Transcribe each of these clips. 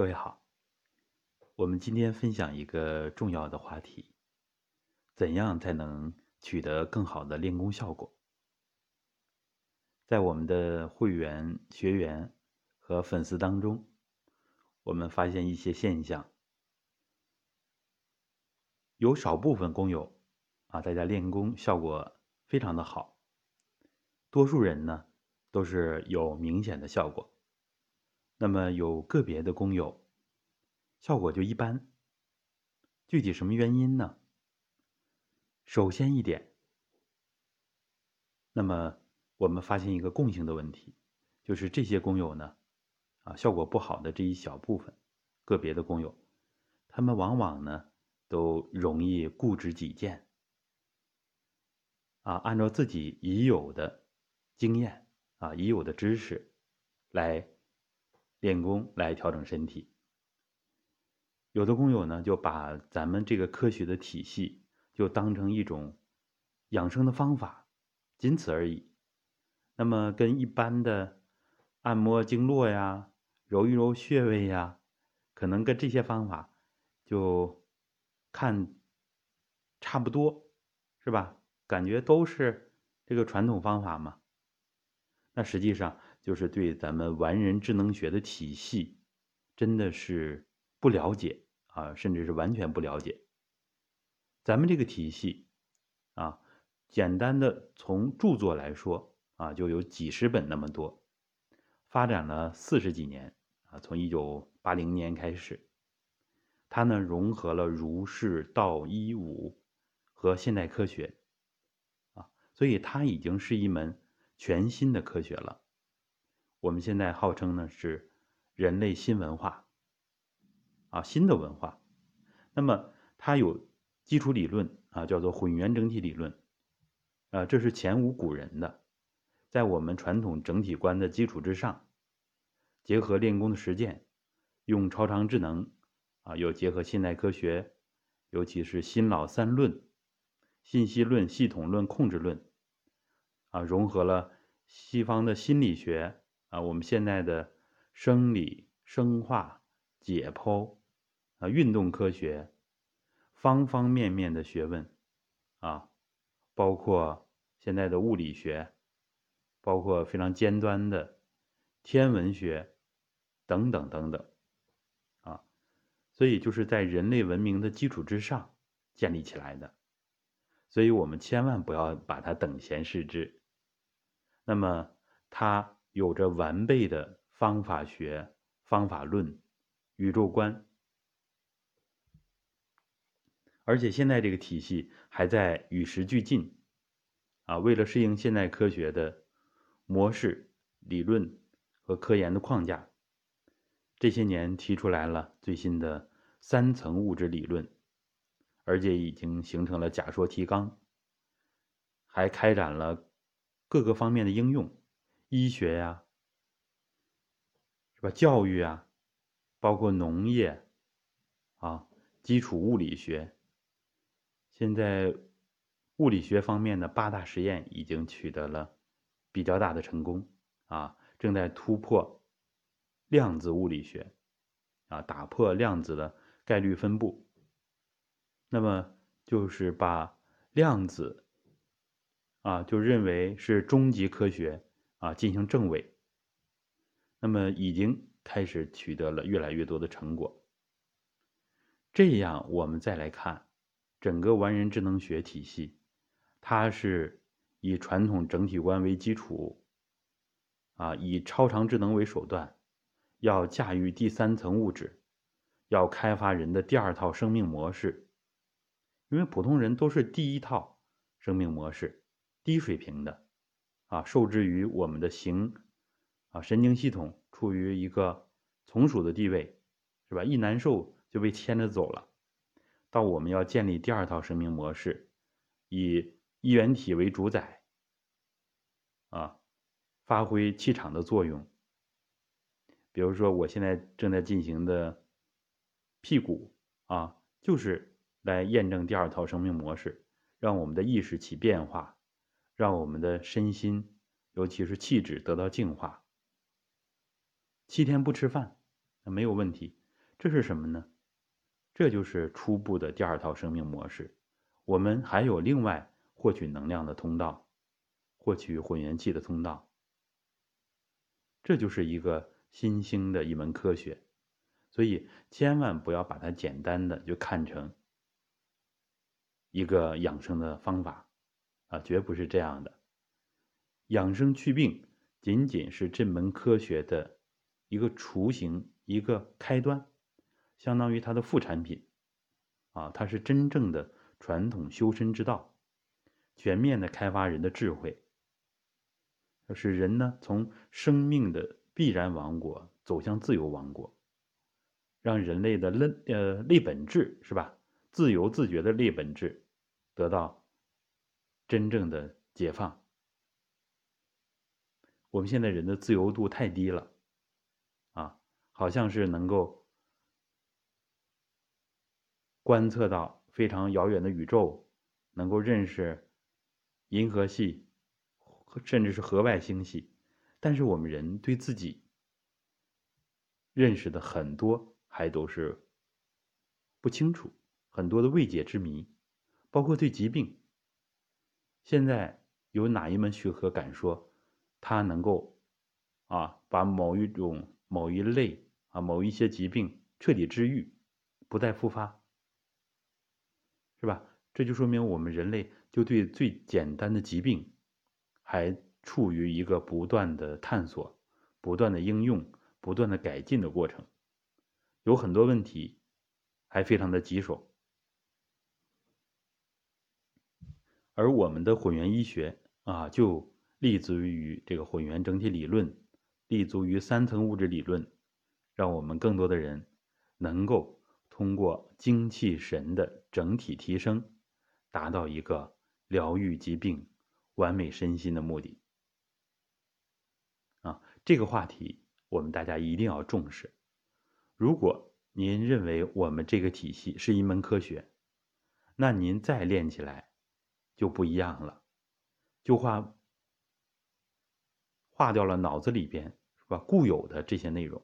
各位好，我们今天分享一个重要的话题：怎样才能取得更好的练功效果？在我们的会员、学员和粉丝当中，我们发现一些现象，有少部分工友啊，大家练功效果非常的好，多数人呢都是有明显的效果。那么有个别的工友，效果就一般。具体什么原因呢？首先一点，那么我们发现一个共性的问题，就是这些工友呢，啊，效果不好的这一小部分，个别的工友，他们往往呢都容易固执己见，啊，按照自己已有的经验啊，已有的知识来。练功来调整身体，有的工友呢就把咱们这个科学的体系就当成一种养生的方法，仅此而已。那么跟一般的按摩经络呀、揉一揉穴位呀，可能跟这些方法就看差不多，是吧？感觉都是这个传统方法嘛。那实际上。就是对咱们完人智能学的体系，真的是不了解啊，甚至是完全不了解。咱们这个体系啊，简单的从著作来说啊，就有几十本那么多，发展了四十几年啊，从一九八零年开始，它呢融合了儒释道一武和现代科学啊，所以它已经是一门全新的科学了。我们现在号称呢是人类新文化，啊，新的文化。那么它有基础理论啊，叫做混元整体理论，啊，这是前无古人的，在我们传统整体观的基础之上，结合练功的实践，用超常智能，啊，又结合现代科学，尤其是新老三论、信息论、系统论、控制论，啊，融合了西方的心理学。啊，我们现在的生理、生化、解剖啊，运动科学，方方面面的学问啊，包括现在的物理学，包括非常尖端的天文学等等等等啊，所以就是在人类文明的基础之上建立起来的，所以我们千万不要把它等闲视之。那么它。有着完备的方法学、方法论、宇宙观，而且现在这个体系还在与时俱进，啊，为了适应现代科学的模式、理论和科研的框架，这些年提出来了最新的三层物质理论，而且已经形成了假说提纲，还开展了各个方面的应用。医学呀，是吧？教育啊，包括农业啊，基础物理学。现在物理学方面的八大实验已经取得了比较大的成功啊，正在突破量子物理学啊，打破量子的概率分布。那么就是把量子啊，就认为是终极科学。啊，进行证伪，那么已经开始取得了越来越多的成果。这样，我们再来看整个完人智能学体系，它是以传统整体观为基础，啊，以超常智能为手段，要驾驭第三层物质，要开发人的第二套生命模式。因为普通人都是第一套生命模式，低水平的。啊，受制于我们的形，啊，神经系统处于一个从属的地位，是吧？一难受就被牵着走了。到我们要建立第二套生命模式，以一元体为主宰，啊，发挥气场的作用。比如说，我现在正在进行的屁股啊，就是来验证第二套生命模式，让我们的意识起变化。让我们的身心，尤其是气质得到净化。七天不吃饭，那没有问题。这是什么呢？这就是初步的第二套生命模式。我们还有另外获取能量的通道，获取混元气的通道。这就是一个新兴的一门科学，所以千万不要把它简单的就看成一个养生的方法啊，绝不是这样的。养生祛病仅仅是这门科学的一个雏形，一个开端，相当于它的副产品。啊，它是真正的传统修身之道，全面的开发人的智慧，使人呢从生命的必然王国走向自由王国，让人类的呃立本质是吧，自由自觉的立本质得到真正的解放。我们现在人的自由度太低了，啊，好像是能够观测到非常遥远的宇宙，能够认识银河系，甚至是河外星系，但是我们人对自己认识的很多还都是不清楚，很多的未解之谜，包括对疾病，现在有哪一门学科敢说？它能够，啊，把某一种、某一类啊、某一些疾病彻底治愈，不再复发，是吧？这就说明我们人类就对最简单的疾病，还处于一个不断的探索、不断的应用、不断的改进的过程，有很多问题还非常的棘手，而我们的混元医学啊，就。立足于这个混元整体理论，立足于三层物质理论，让我们更多的人能够通过精气神的整体提升，达到一个疗愈疾病、完美身心的目的。啊，这个话题我们大家一定要重视。如果您认为我们这个体系是一门科学，那您再练起来就不一样了，就画画掉了脑子里边是吧固有的这些内容，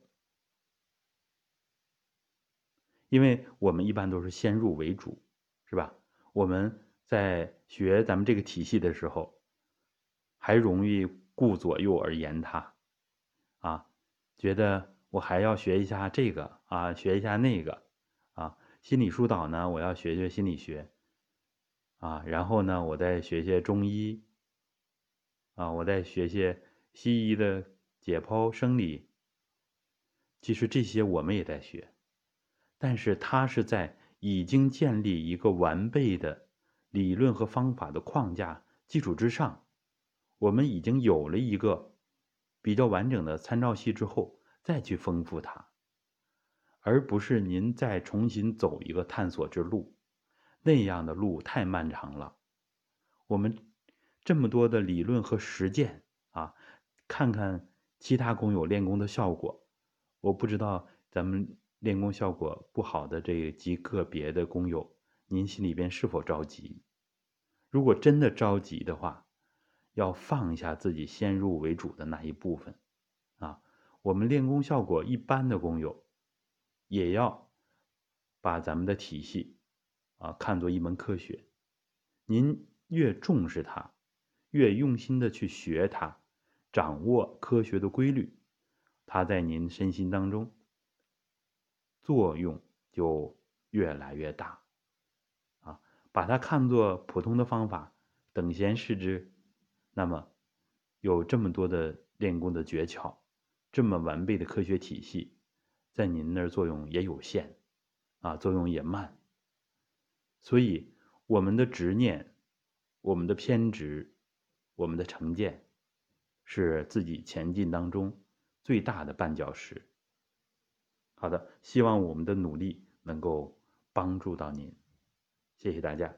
因为我们一般都是先入为主，是吧？我们在学咱们这个体系的时候，还容易顾左右而言他，啊，觉得我还要学一下这个啊，学一下那个啊，心理疏导呢，我要学学心理学，啊，然后呢，我再学学中医，啊，我再学些。西医的解剖生理，其实这些我们也在学，但是它是在已经建立一个完备的理论和方法的框架基础之上，我们已经有了一个比较完整的参照系之后，再去丰富它，而不是您再重新走一个探索之路，那样的路太漫长了。我们这么多的理论和实践啊。看看其他工友练功的效果，我不知道咱们练功效果不好的这极个别的工友，您心里边是否着急？如果真的着急的话，要放下自己先入为主的那一部分，啊，我们练功效果一般的工友，也要把咱们的体系啊看作一门科学。您越重视它，越用心的去学它。掌握科学的规律，它在您身心当中作用就越来越大。啊，把它看作普通的方法，等闲视之，那么有这么多的练功的诀窍，这么完备的科学体系，在您那儿作用也有限，啊，作用也慢。所以，我们的执念，我们的偏执，我们的成见。是自己前进当中最大的绊脚石。好的，希望我们的努力能够帮助到您，谢谢大家。